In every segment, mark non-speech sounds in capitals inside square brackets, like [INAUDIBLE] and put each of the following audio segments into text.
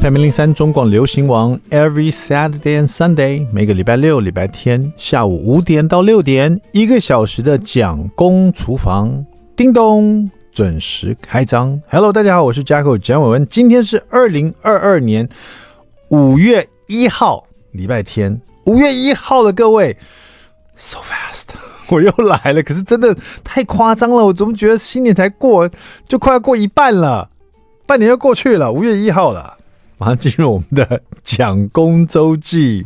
FM 零零三中广流行王，Every Saturday and Sunday，每个礼拜六、礼拜天下午五点到六点，一个小时的蒋公厨房，叮咚，准时开张。Hello，大家好，我是 Jacko 蒋伟文，今天是二零二二年五月一号，礼拜天，五月一号的各位，so fast，[LAUGHS] 我又来了，可是真的太夸张了，我怎么觉得新年才过，就快要过一半了，半年要过去了，五月一号了。马上进入我们的蒋公周记。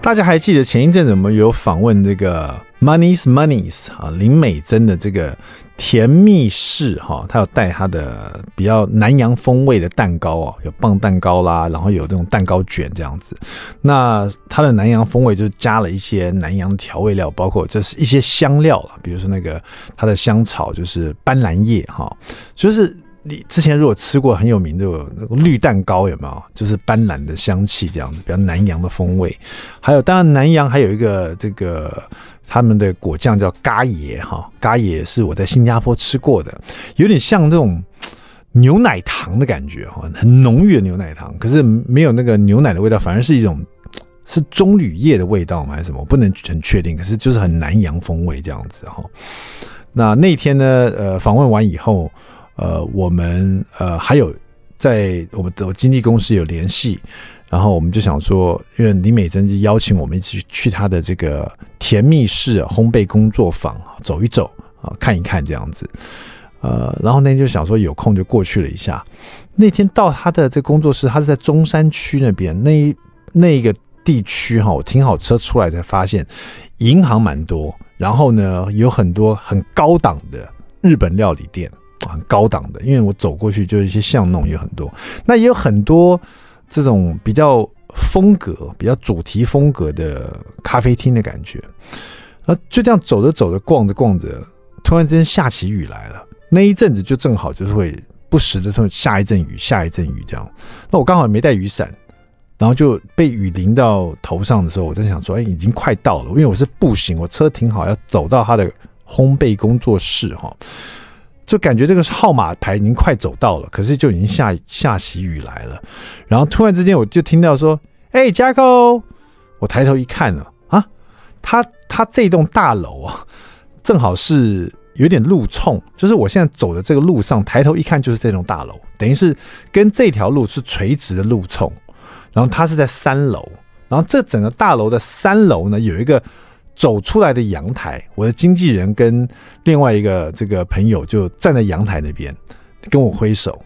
大家还记得前一阵子我们有访问这个 Money's Moneys 啊，林美珍的这个甜蜜式哈，他有带他的比较南洋风味的蛋糕啊，有棒蛋糕啦，然后有这种蛋糕卷这样子。那它的南洋风味就加了一些南洋调味料，包括就是一些香料了，比如说那个它的香草就是斑斓叶哈，就是。你之前如果吃过很有名的那个绿蛋糕有没有？就是斑斓的香气这样子，比较南洋的风味。还有，当然南洋还有一个这个他们的果酱叫咖椰哈，咖椰是我在新加坡吃过的，有点像这种牛奶糖的感觉哈，很浓郁的牛奶糖，可是没有那个牛奶的味道，反而是一种是棕榈叶的味道吗？还是什么？我不能很确定，可是就是很南洋风味这样子哈。那那天呢，呃，访问完以后。呃，我们呃还有在我们的经纪公司有联系，然后我们就想说，因为李美珍就邀请我们一起去她的这个甜蜜室烘焙工作坊走一走啊，看一看这样子。呃，然后那天就想说有空就过去了一下。那天到她的这工作室，她是在中山区那边那那个地区哈，我停好车出来才发现银行蛮多，然后呢有很多很高档的日本料理店。很高档的，因为我走过去就是一些巷弄，有很多，那也有很多这种比较风格、比较主题风格的咖啡厅的感觉。啊，就这样走着走着，逛着逛着，突然之间下起雨来了。那一阵子就正好就是会不时的下一阵雨，下一阵雨这样。那我刚好没带雨伞，然后就被雨淋到头上的时候，我在想说，哎，已经快到了，因为我是步行，我车停好要走到他的烘焙工作室哈。就感觉这个号码牌已经快走到了，可是就已经下下起雨来了。然后突然之间，我就听到说：“哎、欸，加购！”我抬头一看呢啊，他他这栋大楼啊，正好是有点路冲，就是我现在走的这个路上，抬头一看就是这栋大楼，等于是跟这条路是垂直的路冲。然后它是在三楼，然后这整个大楼的三楼呢，有一个。走出来的阳台，我的经纪人跟另外一个这个朋友就站在阳台那边跟我挥手。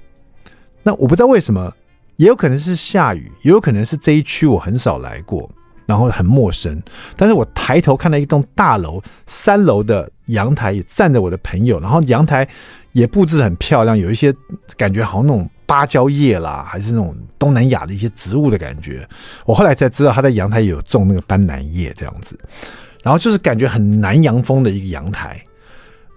那我不知道为什么，也有可能是下雨，也有可能是这一区我很少来过，然后很陌生。但是我抬头看到一栋大楼三楼的阳台，也站着我的朋友，然后阳台也布置得很漂亮，有一些感觉好像那种芭蕉叶啦，还是那种东南亚的一些植物的感觉。我后来才知道他在阳台有种那个斑兰叶这样子。然后就是感觉很南洋风的一个阳台，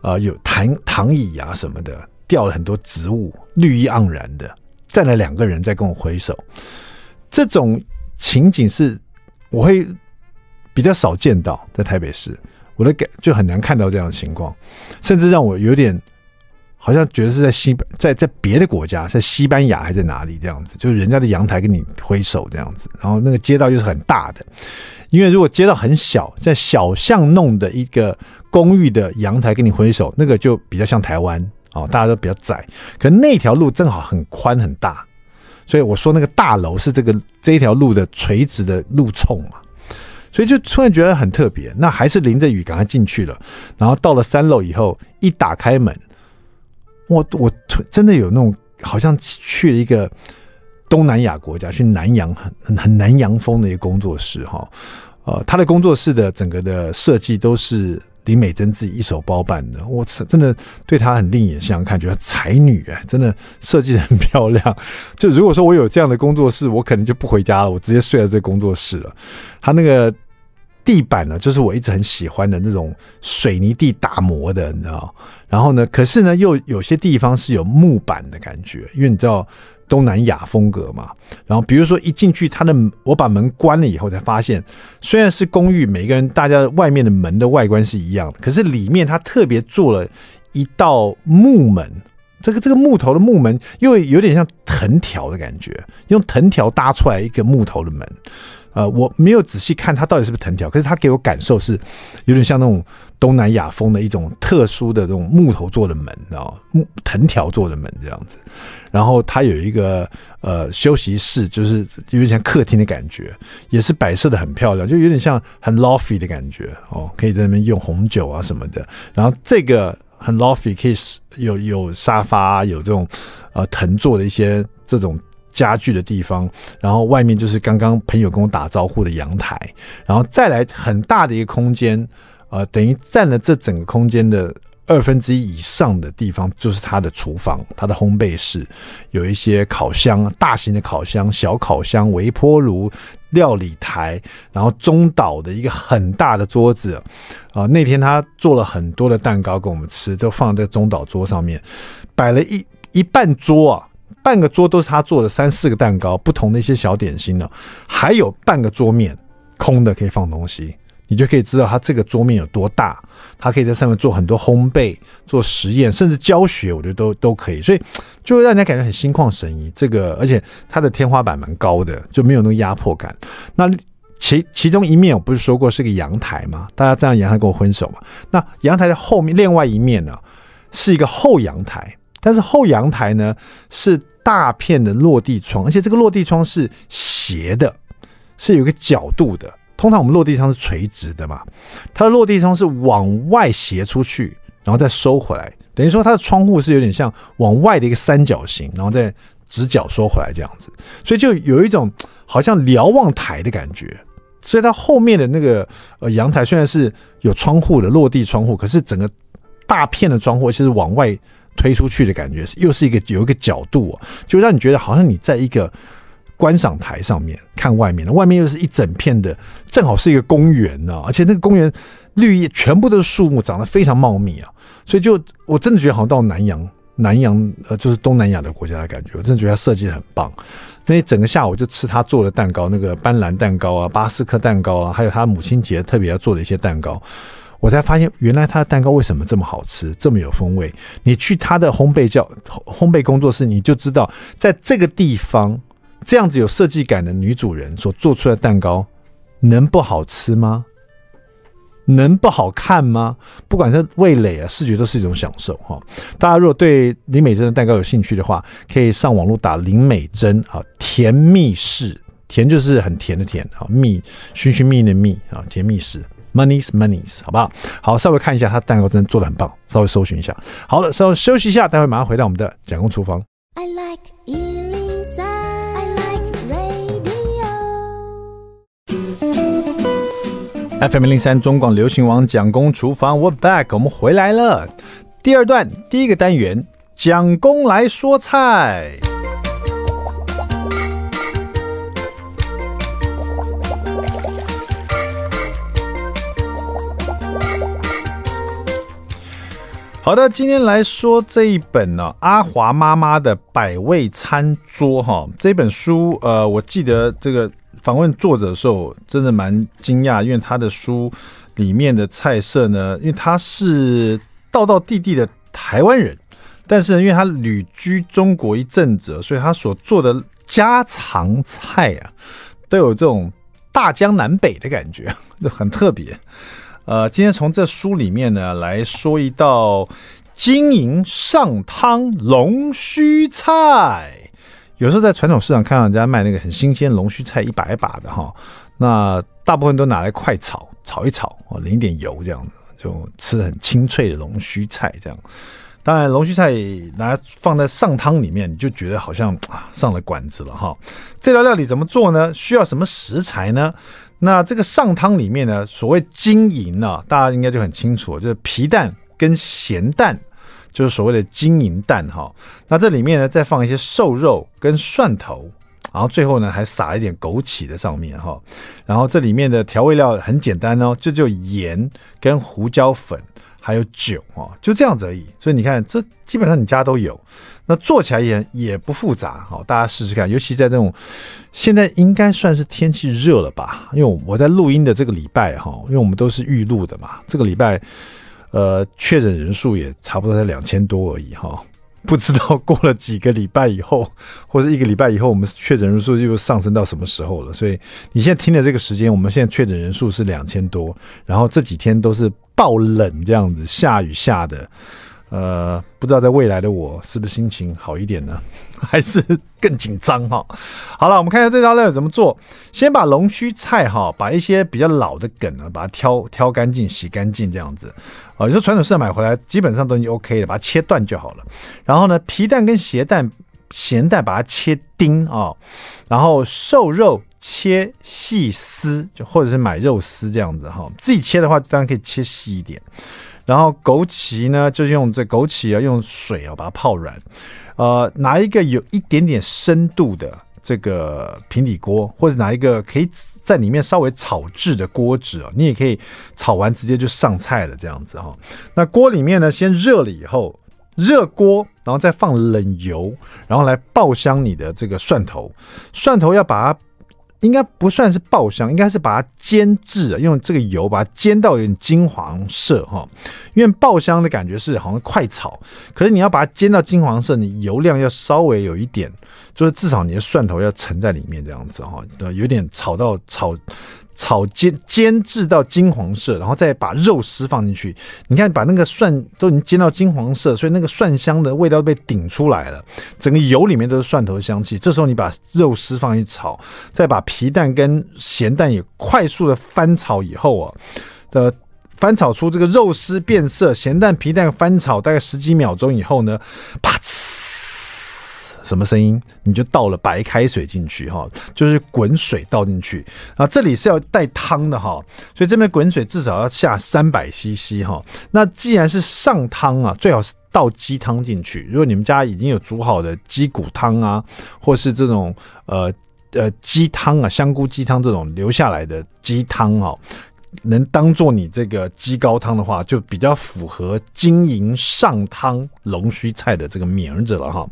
啊、呃，有躺躺椅啊什么的，吊了很多植物，绿意盎然的，站了两个人在跟我挥手，这种情景是我会比较少见到在台北市，我的感就很难看到这样的情况，甚至让我有点。好像觉得是在西在在别的国家，在西班牙还在哪里这样子，就是人家的阳台跟你挥手这样子，然后那个街道又是很大的，因为如果街道很小，在小巷弄的一个公寓的阳台跟你挥手，那个就比较像台湾哦，大家都比较窄，可那条路正好很宽很大，所以我说那个大楼是这个这一条路的垂直的路冲嘛，所以就突然觉得很特别，那还是淋着雨赶快进去了，然后到了三楼以后，一打开门。我我真的有那种好像去了一个东南亚国家，去南洋很很很南洋风的一个工作室哈，呃，他的工作室的整个的设计都是林美珍自己一手包办的，我真的对他很另眼相看，觉得才女哎，真的设计的很漂亮。就如果说我有这样的工作室，我可能就不回家了，我直接睡在这工作室了。他那个。地板呢，就是我一直很喜欢的那种水泥地打磨的，你知道？然后呢，可是呢，又有些地方是有木板的感觉，因为你知道，东南亚风格嘛。然后比如说一进去，它的我把门关了以后，才发现虽然是公寓，每个人大家外面的门的外观是一样的，可是里面他特别做了一道木门。这个这个木头的木门又有点像藤条的感觉，用藤条搭出来一个木头的门。呃，我没有仔细看它到底是不是藤条，可是它给我感受是有点像那种东南亚风的一种特殊的这种木头做的门，知道吗？木藤条做的门这样子。然后它有一个呃休息室，就是有点像客厅的感觉，也是摆设的很漂亮，就有点像很 lofty 的感觉哦，可以在那边用红酒啊什么的。然后这个。很 lofty，可以有有沙发，有这种呃藤做的一些这种家具的地方，然后外面就是刚刚朋友跟我打招呼的阳台，然后再来很大的一个空间，呃，等于占了这整个空间的二分之一以上的地方，就是它的厨房，它的烘焙室，有一些烤箱，大型的烤箱、小烤箱、微波炉。料理台，然后中岛的一个很大的桌子，啊，那天他做了很多的蛋糕给我们吃，都放在中岛桌上面，摆了一一半桌啊，半个桌都是他做的三四个蛋糕，不同的一些小点心呢，还有半个桌面空的可以放东西。你就可以知道它这个桌面有多大，它可以在上面做很多烘焙、做实验，甚至教学，我觉得都都可以，所以就会让人家感觉很心旷神怡。这个，而且它的天花板蛮高的，就没有那个压迫感。那其其中一面我不是说过是个阳台吗？大家站在阳台跟我挥手嘛。那阳台的后面另外一面呢，是一个后阳台，但是后阳台呢是大片的落地窗，而且这个落地窗是斜的，是有一个角度的。通常我们落地窗是垂直的嘛，它的落地窗是往外斜出去，然后再收回来，等于说它的窗户是有点像往外的一个三角形，然后再直角收回来这样子，所以就有一种好像瞭望台的感觉。所以它后面的那个呃阳台虽然是有窗户的落地窗户，可是整个大片的窗户其实往外推出去的感觉，又是一个有一个角度啊，就让你觉得好像你在一个。观赏台上面看外面的，外面又是一整片的，正好是一个公园呢，而且那个公园绿叶全部都是树木，长得非常茂密啊，所以就我真的觉得好像到南洋，南洋呃就是东南亚的国家的感觉，我真的觉得他设计得很棒。那一整个下午就吃他做的蛋糕，那个斑斓蛋糕啊、巴斯克蛋糕啊，还有他母亲节特别要做的一些蛋糕，我才发现原来他的蛋糕为什么这么好吃，这么有风味。你去他的烘焙教烘焙工作室，你就知道在这个地方。这样子有设计感的女主人所做出来的蛋糕，能不好吃吗？能不好看吗？不管是味蕾啊，视觉都是一种享受哈。大家如果对林美珍的蛋糕有兴趣的话，可以上网络打林美珍啊，甜蜜室，甜就是很甜的甜啊，蜜寻寻觅觅的蜜啊，甜蜜室，Money's Money's，好不好？好，稍微看一下，他蛋糕真的做的很棒，稍微搜寻一下。好了，稍微休息一下，待会马上回到我们的蒋公厨房。I like FM 零三中广流行王蒋公厨房，We're back，我们回来了。第二段第一个单元，蒋公来说菜。好的，今天来说这一本呢，阿华妈妈的百味餐桌哈，这本书呃，我记得这个。访问作者的时候，真的蛮惊讶，因为他的书里面的菜色呢，因为他是道道地地的台湾人，但是因为他旅居中国一阵子，所以他所做的家常菜啊，都有这种大江南北的感觉，就 [LAUGHS] 很特别。呃，今天从这书里面呢来说一道金银上汤龙须菜。有时候在传统市场看到人家卖那个很新鲜龙须菜一把一把的哈，那大部分都拿来快炒，炒一炒哦，淋一点油这样子，就吃很清脆的龙须菜这样。当然，龙须菜拿放在上汤里面，你就觉得好像上了馆子了哈。这道料理怎么做呢？需要什么食材呢？那这个上汤里面呢，所谓金银呢，大家应该就很清楚，就是皮蛋跟咸蛋。就是所谓的金银蛋哈，那这里面呢，再放一些瘦肉跟蒜头，然后最后呢还撒一点枸杞在上面哈，然后这里面的调味料很简单哦，就就盐跟胡椒粉，还有酒哦，就这样子而已。所以你看，这基本上你家都有。那做起来也也不复杂，好，大家试试看。尤其在这种现在应该算是天气热了吧？因为我在录音的这个礼拜哈，因为我们都是预录的嘛，这个礼拜呃确诊人数也差不多在两千多而已哈。不知道过了几个礼拜以后，[LAUGHS] 或者一个礼拜以后，我们确诊人数又上升到什么时候了？所以你现在听的这个时间，我们现在确诊人数是两千多，然后这几天都是爆冷这样子，下雨下的。呃，不知道在未来的我是不是心情好一点呢？[LAUGHS] 还是更紧张哈？好了，我们看一下这道料怎么做。先把龙须菜哈，把一些比较老的梗啊，把它挑挑干净、洗干净这样子。啊，有时传统市场买回来基本上都已经 OK 了，把它切断就好了。然后呢，皮蛋跟咸蛋、咸蛋把它切丁啊，然后瘦肉切细丝，就或者是买肉丝这样子哈。自己切的话，当然可以切细一点。然后枸杞呢，就是用这枸杞啊，用水啊把它泡软。呃，拿一个有一点点深度的这个平底锅，或者拿一个可以在里面稍微炒制的锅子啊，你也可以炒完直接就上菜了这样子哈。那锅里面呢，先热了以后，热锅，然后再放冷油，然后来爆香你的这个蒜头。蒜头要把它。应该不算是爆香，应该是把它煎制，用这个油把它煎到有点金黄色哈。因为爆香的感觉是好像快炒，可是你要把它煎到金黄色，你油量要稍微有一点，就是至少你的蒜头要沉在里面这样子哈，有点炒到炒。炒煎煎制到金黄色，然后再把肉丝放进去。你看，把那个蒜都已经煎到金黄色，所以那个蒜香的味道被顶出来了。整个油里面都是蒜头香气。这时候你把肉丝放进去炒，再把皮蛋跟咸蛋也快速的翻炒以后啊，的翻炒出这个肉丝变色，咸蛋皮蛋翻炒大概十几秒钟以后呢，啪呲。什么声音？你就倒了白开水进去哈，就是滚水倒进去啊。这里是要带汤的哈，所以这边滚水至少要下三百 CC 哈。那既然是上汤啊，最好是倒鸡汤进去。如果你们家已经有煮好的鸡骨汤啊，或是这种呃呃鸡汤啊，香菇鸡汤这种留下来的鸡汤哈。能当做你这个鸡高汤的话，就比较符合经营上汤龙须菜的这个名字了哈。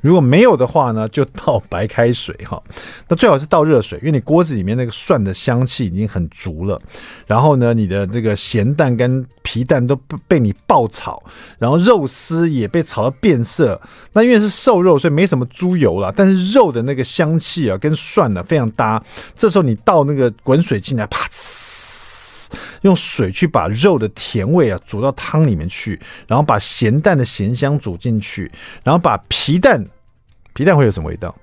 如果没有的话呢，就倒白开水哈。那最好是倒热水，因为你锅子里面那个蒜的香气已经很足了。然后呢，你的这个咸蛋跟皮蛋都被你爆炒，然后肉丝也被炒到变色。那因为是瘦肉，所以没什么猪油了，但是肉的那个香气啊，跟蒜呢非常搭。这时候你倒那个滚水进来，啪呲。用水去把肉的甜味啊煮到汤里面去，然后把咸蛋的咸香煮进去，然后把皮蛋，皮蛋会有什么味道？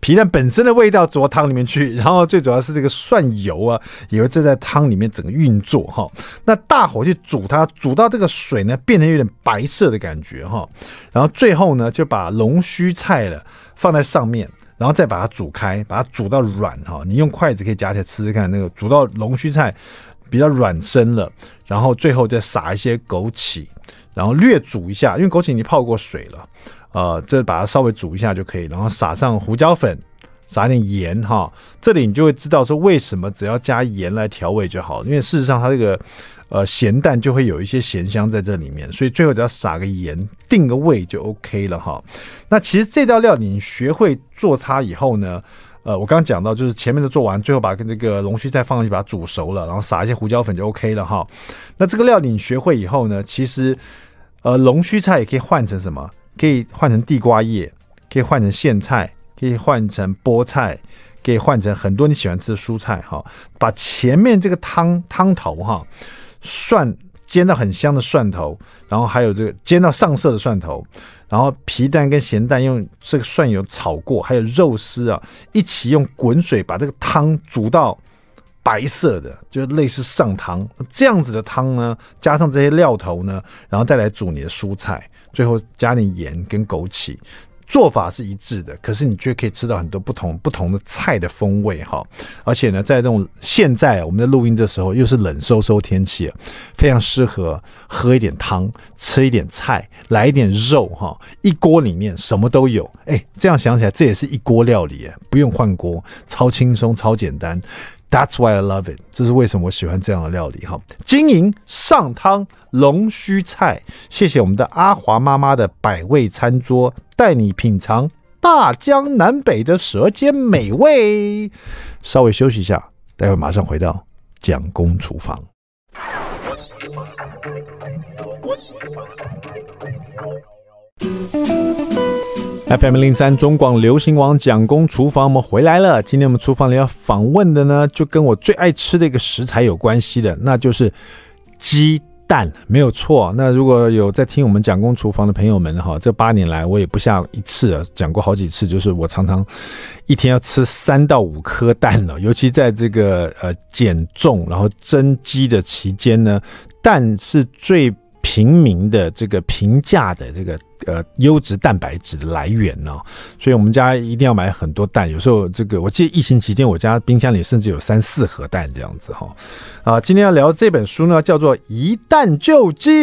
皮蛋本身的味道煮到汤里面去，然后最主要是这个蒜油啊，也会在在汤里面整个运作哈。那大火去煮它，煮到这个水呢变成有点白色的感觉哈，然后最后呢就把龙须菜了放在上面，然后再把它煮开，把它煮到软哈。你用筷子可以夹起来吃吃看，那个煮到龙须菜。比较软身了，然后最后再撒一些枸杞，然后略煮一下，因为枸杞已经泡过水了，呃，这把它稍微煮一下就可以，然后撒上胡椒粉，撒点盐哈，这里你就会知道说为什么只要加盐来调味就好了，因为事实上它这个呃咸蛋就会有一些咸香在这里面，所以最后只要撒个盐定个味就 OK 了哈。那其实这道料你学会做它以后呢，呃，我刚刚讲到，就是前面的做完，最后把跟这个龙须菜放上去，把它煮熟了，然后撒一些胡椒粉就 OK 了哈。那这个料理你学会以后呢，其实呃，龙须菜也可以换成什么？可以换成地瓜叶，可以换成苋菜，可以换成菠菜，可以换成很多你喜欢吃的蔬菜哈。把前面这个汤汤头哈，蒜煎到很香的蒜头，然后还有这个煎到上色的蒜头。然后皮蛋跟咸蛋用这个蒜油炒过，还有肉丝啊，一起用滚水把这个汤煮到白色的，就类似上汤这样子的汤呢，加上这些料头呢，然后再来煮你的蔬菜，最后加点盐跟枸杞。做法是一致的，可是你却可以吃到很多不同不同的菜的风味哈。而且呢，在这种现在我们在录音的时候，又是冷飕飕天气，非常适合喝一点汤，吃一点菜，来一点肉哈。一锅里面什么都有，哎，这样想起来，这也是一锅料理，不用换锅，超轻松，超简单。That's why I love it。这是为什么我喜欢这样的料理哈。金银上汤龙须菜，谢谢我们的阿华妈妈的百味餐桌，带你品尝大江南北的舌尖美味。稍微休息一下，待会马上回到蒋公厨房。FM 零三中广流行网蒋公厨房，我们回来了。今天我们厨房里要访问的呢，就跟我最爱吃的一个食材有关系的，那就是鸡蛋，没有错。那如果有在听我们蒋公厨房的朋友们哈，这八年来我也不下一次啊，讲过好几次，就是我常常一天要吃三到五颗蛋了，[LAUGHS] 尤其在这个呃减重然后增肌的期间呢，蛋是最平民的这个平价的这个。呃，优质蛋白质的来源呢、哦，所以我们家一定要买很多蛋。有时候这个，我记得疫情期间，我家冰箱里甚至有三四盒蛋这样子哈。啊，今天要聊这本书呢，叫做《一蛋就尽》。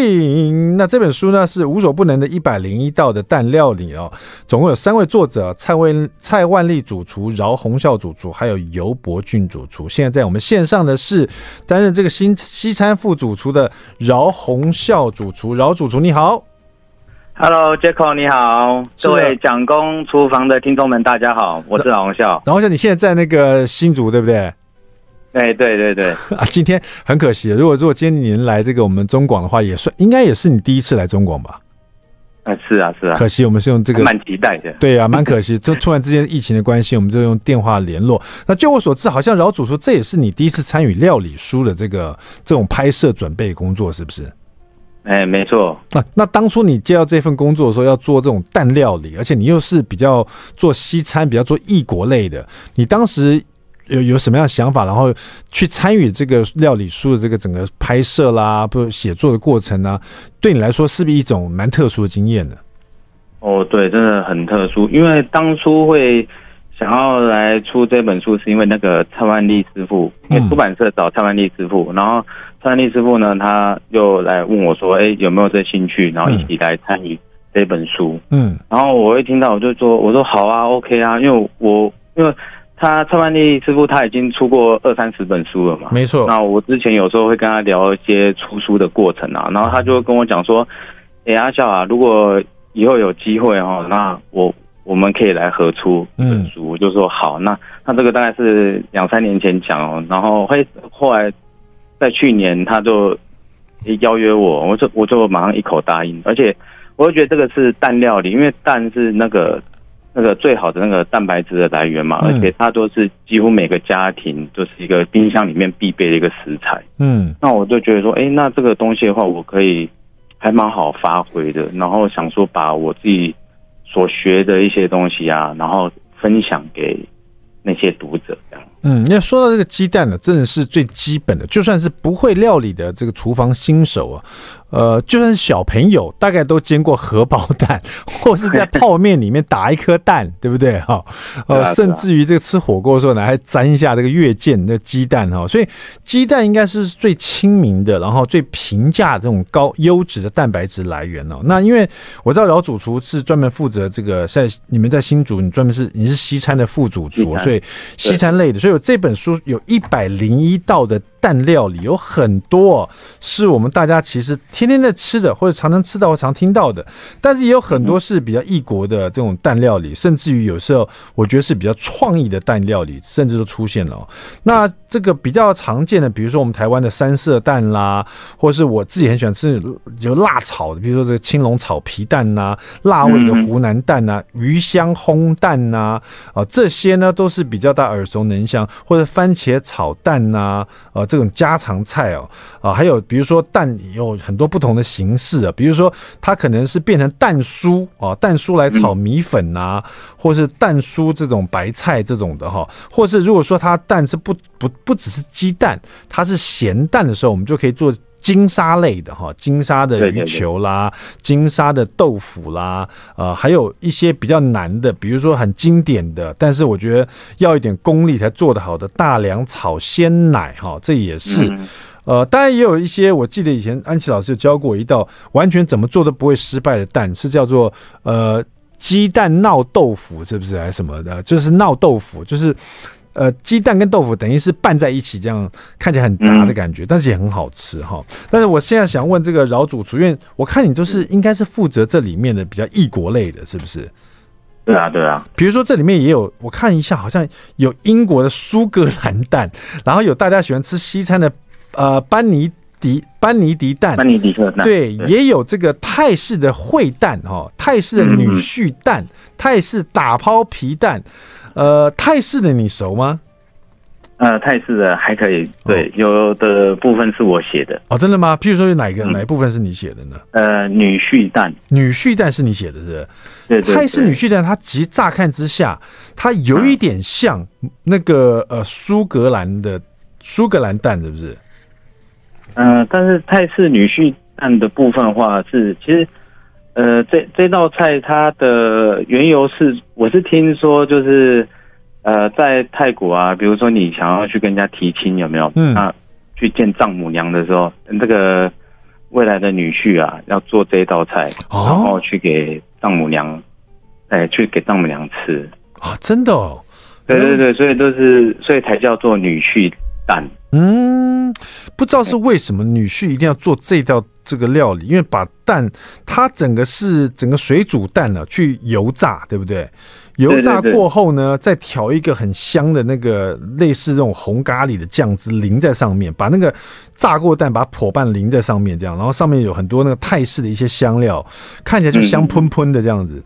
那这本书呢，是无所不能的一百零一道的蛋料理哦。总共有三位作者：蔡万蔡万利主厨、饶洪孝主厨，还有尤伯俊主厨。现在在我们线上的是担任这个新西餐副主厨的饶洪孝主厨。饶主厨你好。Hello，Jacko，你好，各位蒋公厨房的听众们，大家好，我是饶洪笑。饶洪笑，你现在在那个新竹，对不对？哎，对对对。[LAUGHS] 啊，今天很可惜，如果如果今天您来这个我们中广的话，也算应该也是你第一次来中广吧？啊，是啊，是啊。可惜我们是用这个，蛮期待的。对啊，蛮可惜，[LAUGHS] 就突然之间疫情的关系，我们就用电话联络。那据我所知，好像饶主说这也是你第一次参与料理书的这个这种拍摄准备工作，是不是？哎，没错。那那当初你接到这份工作的时候，要做这种蛋料理，而且你又是比较做西餐，比较做异国类的，你当时有有什么样的想法，然后去参与这个料理书的这个整个拍摄啦，不写作的过程呢、啊？对你来说是不是一种蛮特殊的经验呢？哦，对，真的很特殊，因为当初会想要来出这本书，是因为那个蔡万利师傅，因为出版社找蔡万利师傅，然后。蔡利师傅呢，他又来问我说：“哎、欸，有没有这兴趣？然后一起来参与这本书。”嗯，然后我一听到，我就说：“我说好啊，OK 啊，因为我因为他蔡万利师傅他已经出过二三十本书了嘛，没错。那我之前有时候会跟他聊一些出书的过程啊，然后他就会跟我讲说：‘哎、欸，阿笑啊，如果以后有机会哦，那我我们可以来合出一本书。’我就说好。那那这个大概是两三年前讲哦，然后会后来。在去年，他就邀约我，我就我就马上一口答应，而且我就觉得这个是蛋料理，因为蛋是那个那个最好的那个蛋白质的来源嘛，而且它都是几乎每个家庭都是一个冰箱里面必备的一个食材。嗯，那我就觉得说，哎，那这个东西的话，我可以还蛮好发挥的，然后想说把我自己所学的一些东西啊，然后分享给那些读者这样。嗯，要说到这个鸡蛋呢，真的是最基本的，就算是不会料理的这个厨房新手啊。呃，就算是小朋友，大概都煎过荷包蛋，[LAUGHS] 或是在泡面里面打一颗蛋，对不对？哈，[LAUGHS] 呃，甚至于这个吃火锅的时候呢，还沾一下这个月见的鸡蛋哈。所以鸡蛋应该是最亲民的，然后最平价这种高优质的蛋白质来源哦。那因为我知道老主厨是专门负责这个，在你们在新竹，你专门是你是西餐的副主厨，所以西餐类的，所以有这本书有一百零一道的。蛋料理有很多是我们大家其实天天天在吃的，或者常常吃到或常听到的，但是也有很多是比较异国的这种蛋料理，甚至于有时候我觉得是比较创意的蛋料理，甚至都出现了。那这个比较常见的，比如说我们台湾的三色蛋啦，或是我自己很喜欢吃有辣炒的，比如说这个青龙炒皮蛋呐，辣味的湖南蛋呐，鱼香烘蛋呐，啊这些呢都是比较大耳熟能详，或者番茄炒蛋呐，啊这种家常菜哦，啊，还有比如说蛋有很多不同的形式啊，比如说它可能是变成蛋酥啊，蛋酥来炒米粉呐、啊，或是蛋酥这种白菜这种的哈，或是如果说它蛋是不不不只是鸡蛋，它是咸蛋的时候，我们就可以做。金沙类的哈，金沙的鱼球啦，金沙的豆腐啦，呃，还有一些比较难的，比如说很经典的，但是我觉得要一点功力才做得好的大良炒鲜奶哈，这也是，呃，当然也有一些，我记得以前安琪老师教过一道完全怎么做都不会失败的蛋，是叫做呃鸡蛋闹豆腐，是不是还是什么的？就是闹豆腐，就是。呃鸡蛋跟豆腐等于是拌在一起，这样看起来很杂的感觉，嗯、但是也很好吃哈。但是我现在想问这个饶主厨，因为我看你就是应该是负责这里面的比较异国类的，是不是？对啊，对啊。比如说这里面也有，我看一下，好像有英国的苏格兰蛋，然后有大家喜欢吃西餐的呃班尼。迪班尼迪蛋，班尼迪克蛋，对，对也有这个泰式的烩蛋哈，泰式的女婿蛋，嗯、泰式打抛皮蛋，呃，泰式的你熟吗？呃，泰式的还可以，对，哦、有的部分是我写的哦，真的吗？譬如说有哪一个、嗯、哪一部分是你写的呢？呃，女婿蛋，女婿蛋是你写的，是不是？对，对，对，泰式女婿蛋，它其实乍看之下，它有一点像那个呃苏格兰的苏格兰蛋，是不是？嗯、呃，但是泰式女婿蛋的部分的话是，其实，呃，这这道菜它的缘由是，我是听说就是，呃，在泰国啊，比如说你想要去跟人家提亲，有没有？嗯。那去见丈母娘的时候，这个未来的女婿啊，要做这道菜，哦、然后去给丈母娘，哎，去给丈母娘吃啊，真的哦。对对对，所以都是，所以才叫做女婿蛋。嗯，不知道是为什么女婿一定要做这道这个料理，因为把蛋它整个是整个水煮蛋呢、啊，去油炸，对不对？油炸过后呢，再调一个很香的那个类似这种红咖喱的酱汁淋在上面，把那个炸过蛋把它破半淋在上面，这样，然后上面有很多那个泰式的一些香料，看起来就香喷喷的这样子。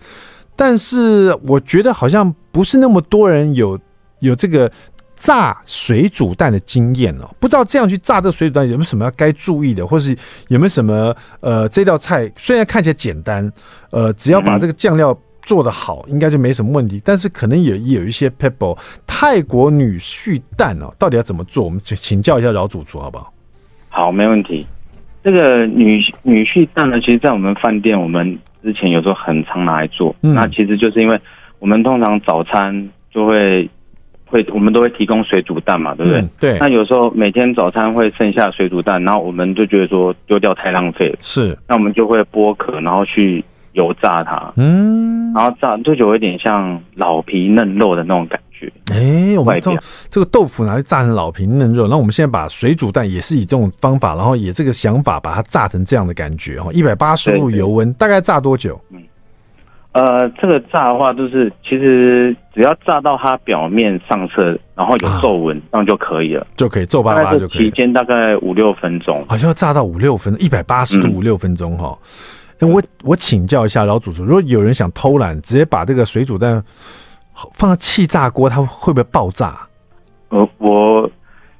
但是我觉得好像不是那么多人有有这个。炸水煮蛋的经验哦，不知道这样去炸这水煮蛋有没有什么要该注意的，或是有没有什么呃，这道菜虽然看起来简单，呃，只要把这个酱料做得好，应该就没什么问题。但是可能也有一些 pebble 泰国女婿蛋哦，到底要怎么做？我们请请教一下老主厨好不好？好，没问题。这个女女婿蛋呢，其实，在我们饭店，我们之前有时候很常拿来做。嗯、那其实就是因为我们通常早餐就会。会，我们都会提供水煮蛋嘛，对不对？嗯、对。那有时候每天早餐会剩下水煮蛋，然后我们就觉得说丢掉太浪费了，是。那我们就会剥壳，然后去油炸它，嗯，然后炸就有一点像老皮嫩肉的那种感觉。哎、欸，我们这这个豆腐拿去炸成老皮嫩肉，那我们现在把水煮蛋也是以这种方法，然后以这个想法把它炸成这样的感觉哦，一百八十度油温，大概炸多久？嗯。呃，这个炸的话，就是其实只要炸到它表面上色，然后有皱纹，啊、这样就可以了，就可以皱巴巴就可以。期间大概五六分钟，好像要炸到五六分，一百八十度五六分钟哈。那、嗯、我我请教一下老主厨，如果有人想偷懒，直接把这个水煮蛋放到气炸锅，它会不会爆炸？呃，我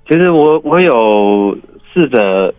其实我我有试着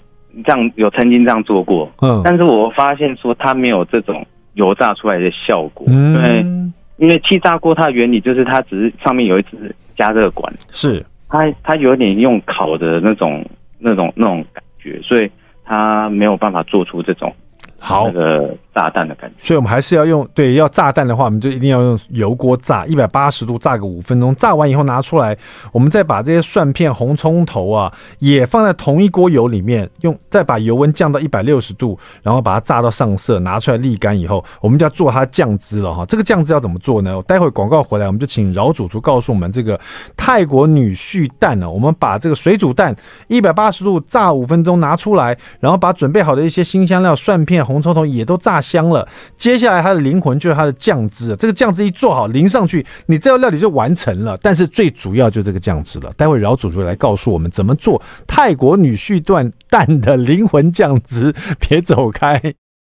这样，有曾经这样做过，嗯，但是我发现说它没有这种。油炸出来的效果，嗯、对因为气炸锅它的原理就是它只是上面有一支加热管，是。它它有点用烤的那种那种那种感觉，所以它没有办法做出这种。好，那个炸弹的感觉，所以我们还是要用对，要炸弹的话，我们就一定要用油锅炸，一百八十度炸个五分钟，炸完以后拿出来，我们再把这些蒜片、红葱头啊，也放在同一锅油里面，用再把油温降到一百六十度，然后把它炸到上色，拿出来沥干以后，我们就要做它酱汁了哈。这个酱汁要怎么做呢？待会广告回来，我们就请饶主厨告诉我们这个泰国女婿蛋呢。我们把这个水煮蛋一百八十度炸五分钟拿出来，然后把准备好的一些辛香料、蒜片。红葱头也都炸香了，接下来它的灵魂就是它的酱汁。这个酱汁一做好淋上去，你这道料理就完成了。但是最主要就这个酱汁了。待会饶主就来告诉我们怎么做泰国女婿段蛋的灵魂酱汁。别走开。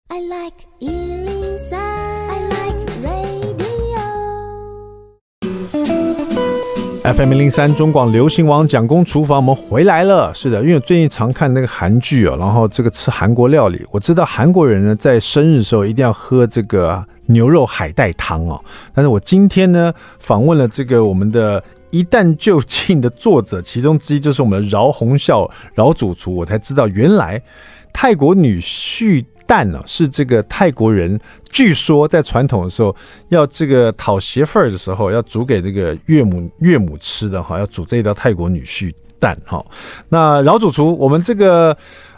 I like FM 零零三中广流行王蒋公厨房，我们回来了。是的，因为我最近常看那个韩剧哦，然后这个吃韩国料理，我知道韩国人呢在生日的时候一定要喝这个牛肉海带汤哦。但是我今天呢访问了这个我们的一旦就近的作者，其中之一就是我们的饶洪孝饶主厨，我才知道原来泰国女婿。蛋呢、是这个泰国人，据说在传统的时候要这个讨媳妇儿的时候要煮给这个岳母岳母吃的哈，要煮这一道泰国女婿蛋哈。那老主厨，我们这个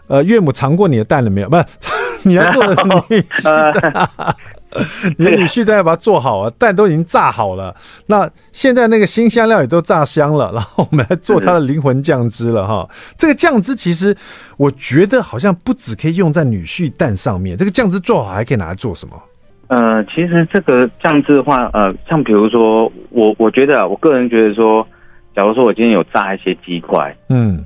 呃岳母尝过你的蛋了没有？不是，[LAUGHS] 你要做的女婿蛋。[LAUGHS] 你的女婿在要把它做好啊，蛋都已经炸好了。那现在那个新香料也都炸香了，然后我们来做它的灵魂酱汁了哈。[LAUGHS] 这个酱汁其实我觉得好像不只可以用在女婿蛋上面，这个酱汁做好还可以拿来做什么？呃，其实这个酱汁的话，呃，像比如说我我觉得啊，我个人觉得说，假如说我今天有炸一些鸡块，嗯。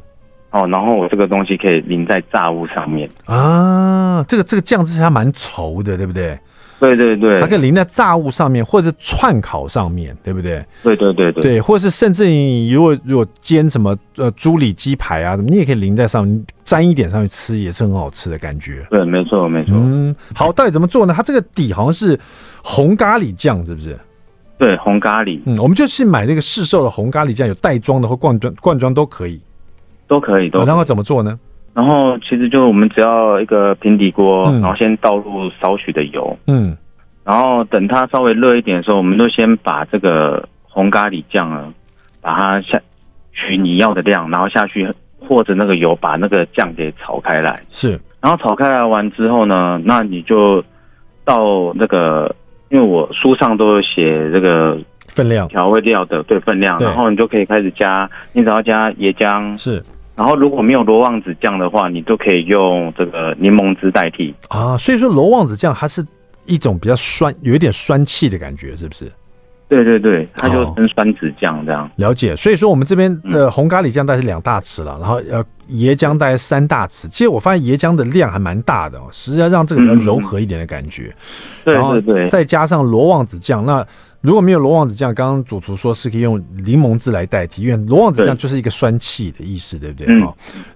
哦，然后我这个东西可以淋在炸物上面啊，这个这个酱汁它蛮稠的，对不对？对对对，它可以淋在炸物上面，或者是串烤上面，对不对？对对对对，对，或者是甚至你如果如果煎什么呃猪里鸡排啊什么，你也可以淋在上面，沾一点上去吃，也是很好吃的感觉。对，没错没错。嗯，好，到底怎么做呢？它这个底好像是红咖喱酱，是不是？对，红咖喱。嗯，我们就去买那个市售的红咖喱酱，有袋装的或罐装罐装都可以。都可以，都可以。然后怎么做呢？然后其实就我们只要一个平底锅，嗯、然后先倒入少许的油，嗯，然后等它稍微热一点的时候，我们就先把这个红咖喱酱啊，把它下取你要的量，然后下去和着那个油把那个酱给炒开来，是。然后炒开来完之后呢，那你就到那个，因为我书上都有写这个。分量。调味料的对分量，然后你就可以开始加，你只要加椰浆是，然后如果没有罗望子酱的话，你都可以用这个柠檬汁代替啊。所以说罗望子酱它是一种比较酸，有一点酸气的感觉，是不是？对对对，它就跟酸子酱这样。了解。所以说我们这边的红咖喱酱大概是两大匙了，然后呃椰浆大概三大匙。其实我发现椰浆的量还蛮大的哦，实际上让这个比较柔和一点的感觉。对对对，再加上罗望子酱那。如果没有罗望子酱，刚刚主厨说是可以用柠檬汁来代替，因为罗望子酱就是一个酸气的意思，对不对？嗯。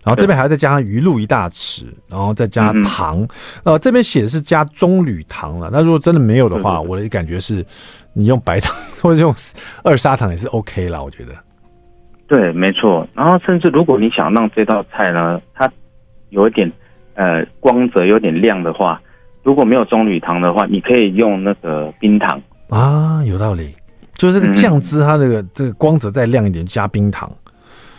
然后这边还要再加上鱼露一大匙，然后再加糖。呃，这边写的是加棕榈糖了。那如果真的没有的话，我的感觉是，你用白糖或者用二砂糖也是 OK 啦，我觉得。对，没错。然后甚至如果你想让这道菜呢，它有一点呃光泽，有点亮的话，如果没有棕榈糖的话，你可以用那个冰糖。啊，有道理，就是这个酱汁，它这个这个光泽再亮一点，加冰糖。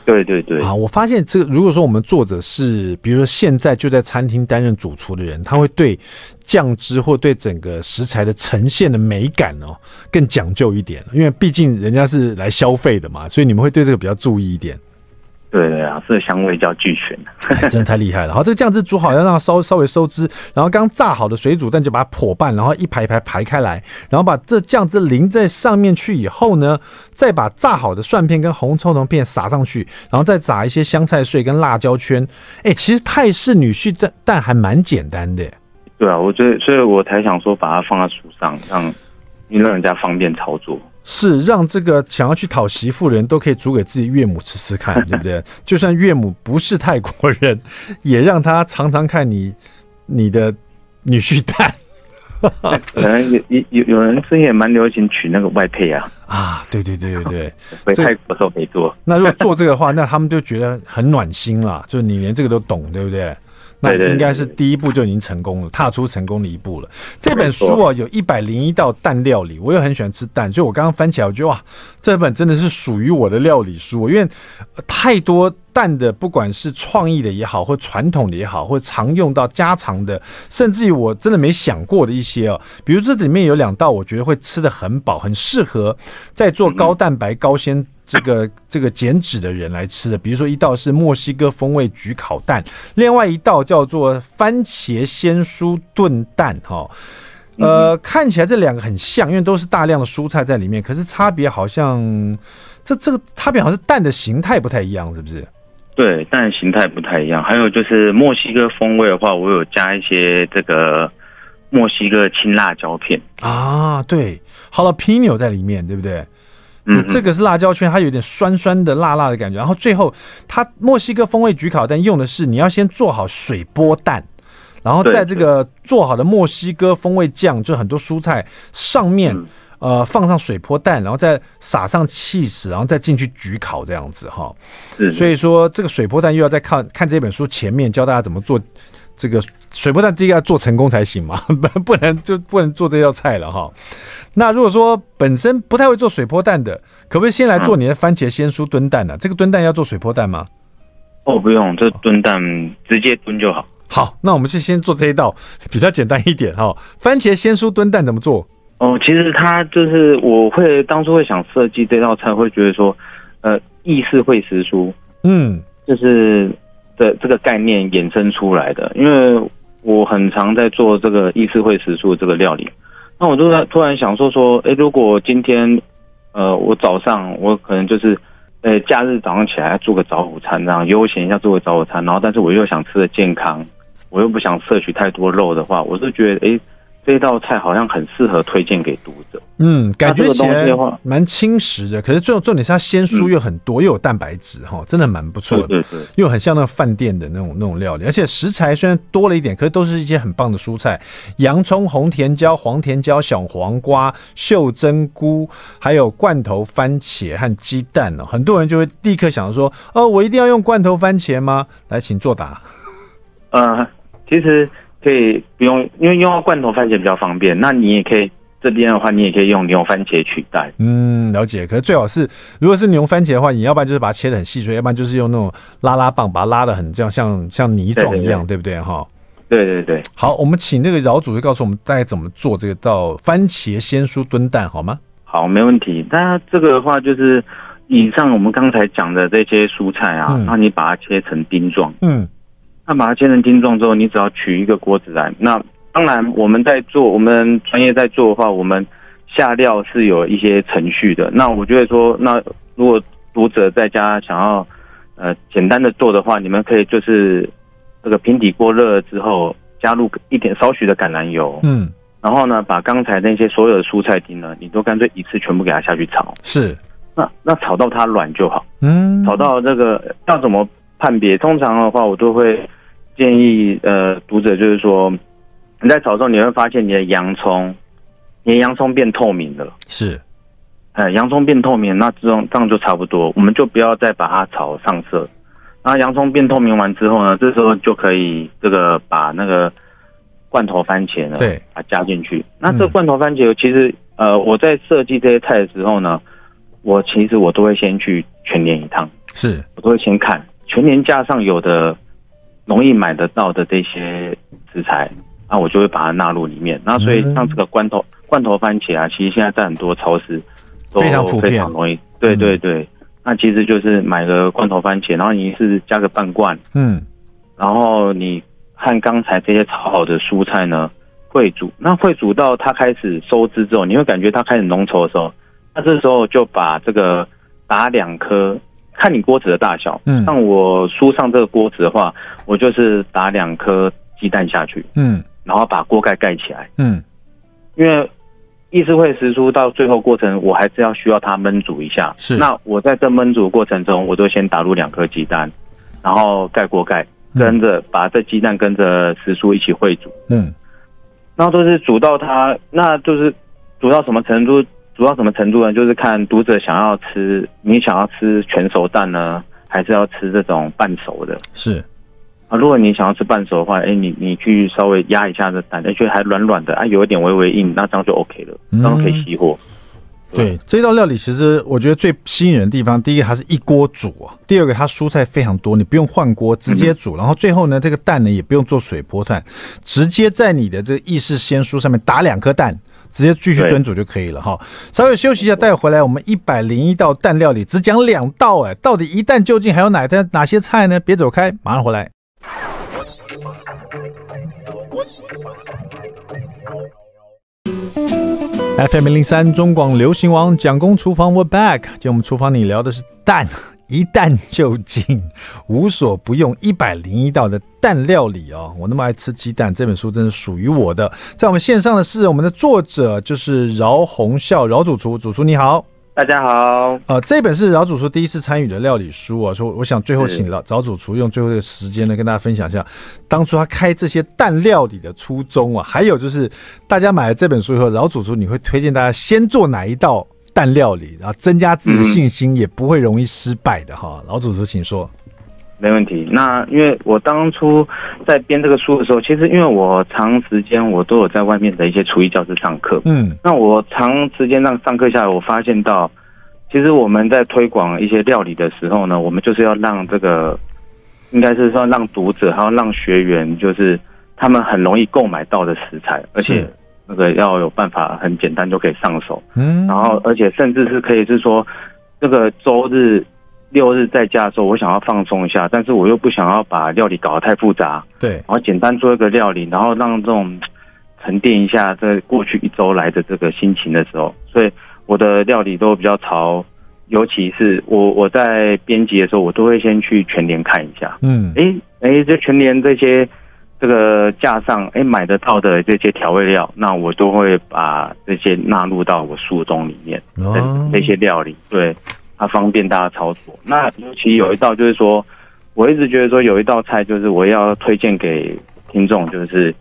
对对对。啊，我发现这个，如果说我们作者是，比如说现在就在餐厅担任主厨的人，他会对酱汁或对整个食材的呈现的美感哦更讲究一点，因为毕竟人家是来消费的嘛，所以你们会对这个比较注意一点。对对啊，这香味叫俱全，哎，真的太厉害了。好，这个酱汁煮好，要让它稍稍微收汁，然后刚炸好的水煮蛋就把它破半，然后一排一排排开来，然后把这酱汁淋在上面去以后呢，再把炸好的蒜片跟红葱头片撒上去，然后再撒一些香菜碎跟辣椒圈。哎，其实泰式女婿蛋蛋还蛮简单的。对啊，我觉得，所以我才想说把它放在书上，让让人家方便操作。是让这个想要去讨媳妇的人都可以煮给自己岳母吃吃看，[LAUGHS] 对不对？就算岳母不是泰国人，[LAUGHS] 也让他尝尝看你你的女婿蛋。可 [LAUGHS] 能有有有有人之前也蛮流行娶那个外配啊。啊，对对对对对，回泰国时候没做。那如果做这个的话，那他们就觉得很暖心了，就是你连这个都懂，对不对？那应该是第一步就已经成功了，踏出成功的一步了。这本书啊，有一百零一道蛋料理，我也很喜欢吃蛋，所以我刚刚翻起来，我觉得哇，这本真的是属于我的料理书。因为太多蛋的，不管是创意的也好，或传统的也好，或常用到家常的，甚至于我真的没想过的一些哦，比如这里面有两道，我觉得会吃得很饱，很适合在做高蛋白、高纤。这个这个减脂的人来吃的，比如说一道是墨西哥风味焗烤蛋，另外一道叫做番茄鲜蔬炖蛋，哈，呃，看起来这两个很像，因为都是大量的蔬菜在里面，可是差别好像这这个差别好像是蛋的形态不太一样，是不是？对，蛋形态不太一样。还有就是墨西哥风味的话，我有加一些这个墨西哥青辣椒片啊，对，Jalapeno 在里面，对不对？嗯，这个是辣椒圈，它有点酸酸的、辣辣的感觉。然后最后，它墨西哥风味焗烤蛋用的是你要先做好水波蛋，然后在这个做好的墨西哥风味酱，就很多蔬菜上面，呃，放上水波蛋，然后再撒上气死，然后再进去焗烤这样子哈。所以说这个水波蛋又要再看看这本书前面教大家怎么做这个水波蛋，第一个要做成功才行嘛，[LAUGHS] 不不能就不能做这道菜了哈。那如果说本身不太会做水波蛋的，可不可以先来做你的番茄鲜蔬炖蛋呢？啊？这个炖蛋要做水波蛋吗？哦，不用，这炖蛋直接炖就好。好，那我们就先做这一道，比较简单一点哈。番茄鲜蔬炖蛋怎么做？哦，其实它就是我会当初会想设计这道菜，会觉得说，呃，意式会时蔬，嗯，就是的这个概念衍生出来的。因为我很常在做这个意式烩时蔬这个料理，那我就在突然想说说，哎，如果今天，呃，我早上我可能就是，呃，假日早上起来做个早午餐，这样悠闲一下做个早午餐，然后但是我又想吃的健康。我又不想摄取太多肉的话，我是觉得，哎、这道菜好像很适合推荐给读者。嗯，感觉起来蛮轻食的，可是重重点是它鲜蔬又很多，嗯、又有蛋白质，哈，真的蛮不错的。对对对，又很像那个饭店的那种那种料理，而且食材虽然多了一点，可是都是一些很棒的蔬菜：洋葱、红甜椒、黄甜椒、小黄瓜、秀珍菇，还有罐头番茄和鸡蛋哦。很多人就会立刻想到说：哦，我一定要用罐头番茄吗？来，请作答。呃。其实可以不用，因为用到罐头番茄比较方便。那你也可以这边的话，你也可以用牛番茄取代。嗯，了解。可是最好是，如果是牛番茄的话，你要不然就是把它切的很细碎，要不然就是用那种拉拉棒把它拉的很这样，像像泥状一样，对，不对？哈。对对对。好，我们请那个饶主就告诉我们大概怎么做这个到番茄鲜蔬炖蛋，好吗？好，没问题。那这个的话就是以上我们刚才讲的这些蔬菜啊，那、嗯、你把它切成丁状。嗯。那把它切成丁状之后，你只要取一个锅子来。那当然，我们在做，我们专业在做的话，我们下料是有一些程序的。那我觉得说，那如果读者在家想要呃简单的做的话，你们可以就是这个平底锅热了之后，加入一点少许的橄榄油，嗯，然后呢，把刚才那些所有的蔬菜丁呢，你都干脆一次全部给它下去炒。是，那那炒到它软就好。嗯，炒到这个要怎么判别？通常的话，我都会。建议呃读者就是说，你在炒的时候你会发现你的洋葱，你的洋葱变透明了，是，呃洋葱变透明，那这种这样就差不多，我们就不要再把它炒上色。那洋葱变透明完之后呢，这时候就可以这个把那个罐头番茄呢，对，把它加进去。那这罐头番茄其实呃我在设计这些菜的时候呢，我其实我都会先去全年一趟，是我都会先看全年架上有的。容易买得到的这些食材，那我就会把它纳入里面。那所以像这个罐头罐头番茄啊，其实现在在很多超市都非常普遍，非常容易。对对对，那其实就是买个罐头番茄，然后你是加个半罐，嗯，然后你和刚才这些炒好的蔬菜呢会煮，那会煮到它开始收汁之后，你会感觉它开始浓稠的时候，那这时候就把这个打两颗。看你锅子的大小，嗯，像我书上这个锅子的话，我就是打两颗鸡蛋下去，嗯，然后把锅盖盖起来，嗯，因为意思会时蔬到最后过程，我还是要需要它焖煮一下，是。那我在这焖煮的过程中，我就先打入两颗鸡蛋，然后盖锅盖，跟着把这鸡蛋跟着时蔬一起烩煮，嗯，然后都是煮到它，那就是煮到什么程度？煮到什么程度呢？就是看读者想要吃，你想要吃全熟蛋呢，还是要吃这种半熟的？是啊，如果你想要吃半熟的话，哎、欸，你你去稍微压一下这蛋，而且还软软的啊，有一点微微硬，那这样就 OK 了，这样可以熄火。对，对这道料理，其实我觉得最吸引人的地方，第一个它是一锅煮啊，第二个它蔬菜非常多，你不用换锅，直接煮，然后最后呢，这个蛋呢也不用做水波蛋，直接在你的这个意式鲜蔬上面打两颗蛋。直接继续炖煮就可以了哈。稍微休息一下，待会回来我们一百零一道蛋料理只讲两道哎，到底一蛋究竟还有哪些哪些菜呢？别走开，马上回来。FM 零三中广流行王蒋公厨房，We're back。今天我们厨房里聊的是蛋。一蛋就进，无所不用，一百零一道的蛋料理哦。我那么爱吃鸡蛋，这本书真是属于我的。在我们线上的是我们的作者，就是饶宏孝，饶主厨，主厨你好，大家好。呃，这本是饶主厨第一次参与的料理书啊。说我想最后请饶饶主厨用最后的时间呢，跟大家分享一下当初他开这些蛋料理的初衷啊。还有就是大家买了这本书以后，饶主厨你会推荐大家先做哪一道？蛋料理，然后增加自己的信心，也不会容易失败的哈。老祖宗，请说。没问题。那因为我当初在编这个书的时候，其实因为我长时间我都有在外面的一些厨艺教室上课，嗯，那我长时间让上课下来，我发现到，其实我们在推广一些料理的时候呢，我们就是要让这个应该是说让读者还有让学员，就是他们很容易购买到的食材，而且那个要有办法很简单就可以上手。嗯，然后而且甚至是可以是说，这个周日六日在家的时候，我想要放松一下，但是我又不想要把料理搞得太复杂。对，然后简单做一个料理，然后让这种沉淀一下这过去一周来的这个心情的时候，所以我的料理都比较潮。尤其是我我在编辑的时候，我都会先去全联看一下。嗯，哎哎，这全联这些这个架上哎买得到的这些调味料，那我都会把这些纳入到我书中里面。哦，这些料理，对，它方便大家操作。那尤其有一道就是说，我一直觉得说有一道菜就是我要推荐给听众，就是。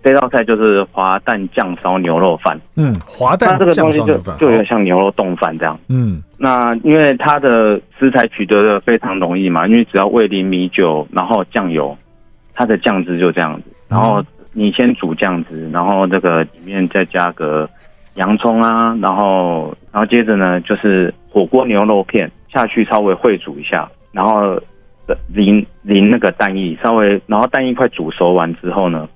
这道菜就是滑蛋酱烧牛肉饭。嗯，滑蛋这个东西就就有点像牛肉冻饭这样。嗯，那因为它的食材取得的非常容易嘛，因为只要味淋、米酒，然后酱油，它的酱汁就这样子。然后你先煮酱汁，然后这个里面再加个洋葱啊，然后然后接着呢就是火锅牛肉片下去稍微烩煮一下，然后淋淋那个蛋液，稍微然后蛋液快煮熟完之后呢。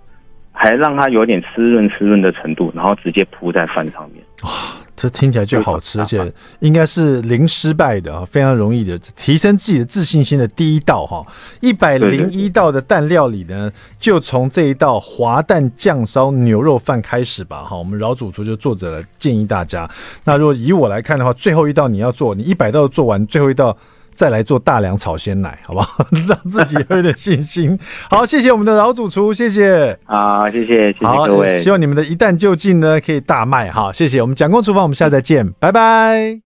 还让它有点湿润湿润的程度，然后直接铺在饭上面。哇，这听起来就好吃，而且应该是零失败的啊，非常容易的提升自己的自信心的第一道哈。一百零一道的蛋料理呢，就从这一道滑蛋酱烧牛肉饭开始吧哈。我们老主厨就作者建议大家，那如果以我来看的话，最后一道你要做，你一百道做完，最后一道。再来做大梁炒鲜奶，好不好？让自己有点信心。[LAUGHS] 好，谢谢我们的老主厨，谢谢。好，谢谢，谢谢各位。希望你们的一旦就近呢，可以大卖哈。谢谢我们蒋公厨房，我们下次再见，拜拜。